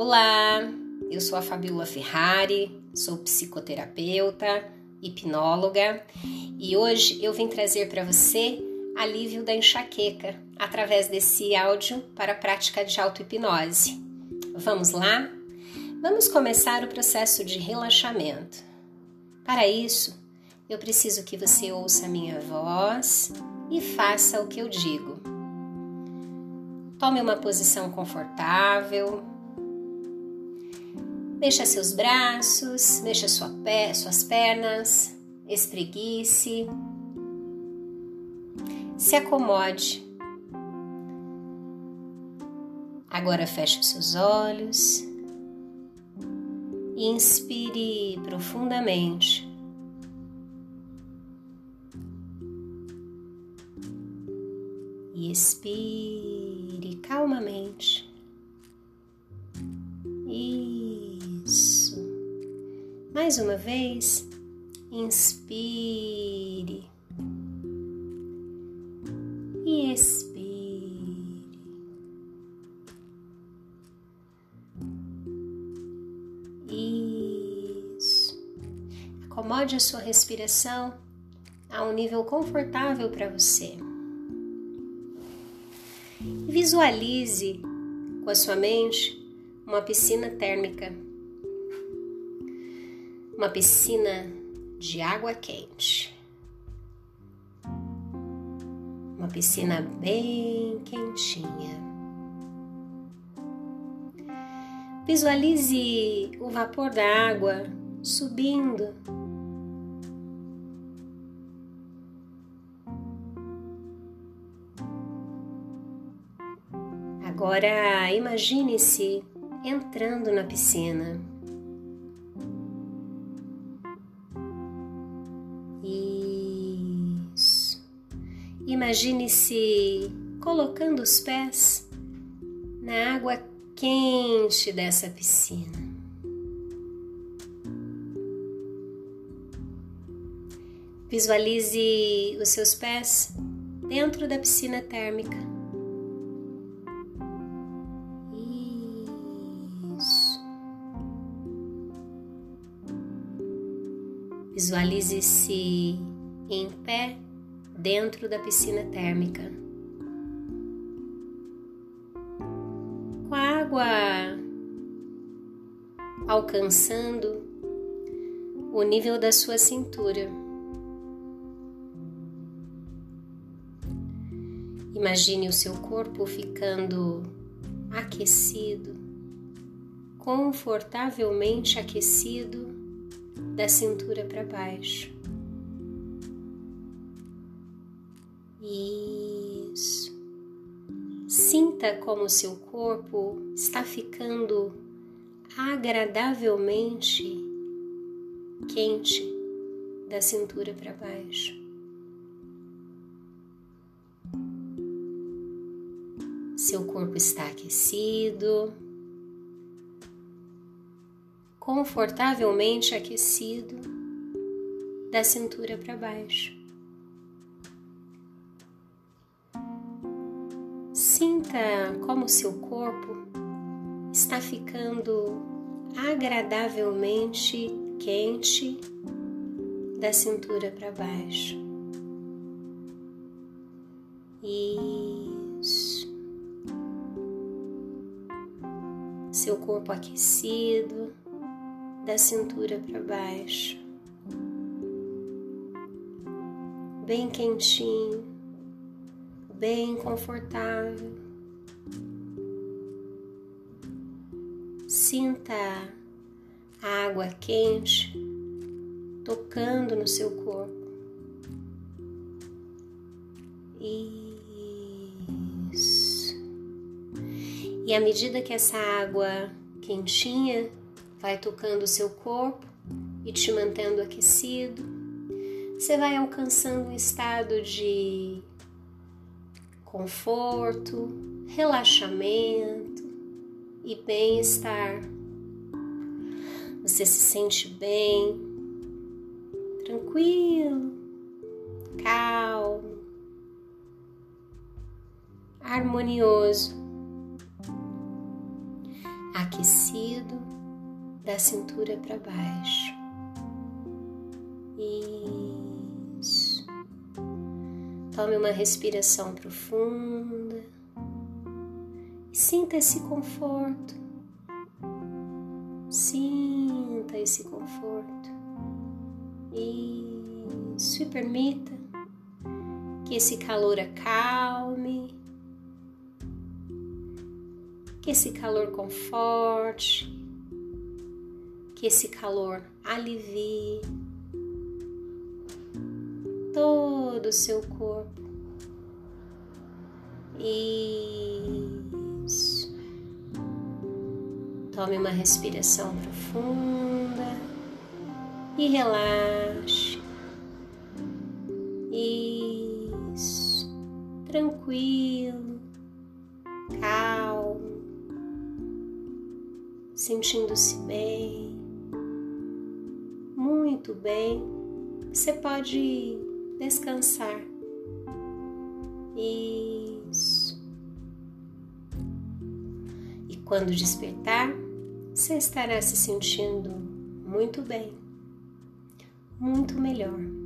Olá, eu sou a Fabiola Ferrari, sou psicoterapeuta, hipnóloga e hoje eu vim trazer para você alívio da enxaqueca através desse áudio para a prática de auto-hipnose. Vamos lá? Vamos começar o processo de relaxamento. Para isso, eu preciso que você ouça a minha voz e faça o que eu digo. Tome uma posição confortável. Mexa seus braços, mexa sua pé, suas pernas, espreguice. Se acomode. Agora feche seus olhos inspire profundamente. E expire calmamente. Mais uma vez, inspire e expire. Acomode a sua respiração a um nível confortável para você. Visualize com a sua mente uma piscina térmica, uma piscina de água quente, uma piscina bem quentinha. Visualize o vapor da água subindo Agora imagine-se entrando na piscina. Imagine-se colocando os pés na água quente dessa piscina. Visualize os seus pés dentro da piscina térmica. Visualize-se em pé dentro da piscina térmica. Com a água alcançando o nível da sua cintura. Imagine o seu corpo ficando aquecido, confortavelmente aquecido da cintura para baixo. Isso. Sinta como seu corpo está ficando agradavelmente quente da cintura para baixo. Seu corpo está aquecido confortavelmente aquecido da cintura para baixo. Sinta como seu corpo está ficando agradavelmente quente da cintura para baixo. Isso. Seu corpo aquecido da cintura para baixo, bem quentinho, bem confortável. Sinta a água quente tocando no seu corpo. Isso. E à medida que essa água quentinha vai tocando o seu corpo e te mantendo aquecido. Você vai alcançando um estado de conforto, relaxamento e bem-estar. Você se sente bem, tranquilo, calmo, harmonioso. aquecido da cintura para baixo. Isso. Tome uma respiração profunda sinta esse conforto. Sinta esse conforto. Isso. E permita que esse calor acalme, que esse calor conforte, que esse calor alivie todo o seu corpo. Isso. Tome uma respiração profunda e relaxe. Isso. Tranquilo, calmo, sentindo-se bem, muito bem. Você pode descansar. Isso. E quando despertar, você estará se sentindo muito bem, muito melhor.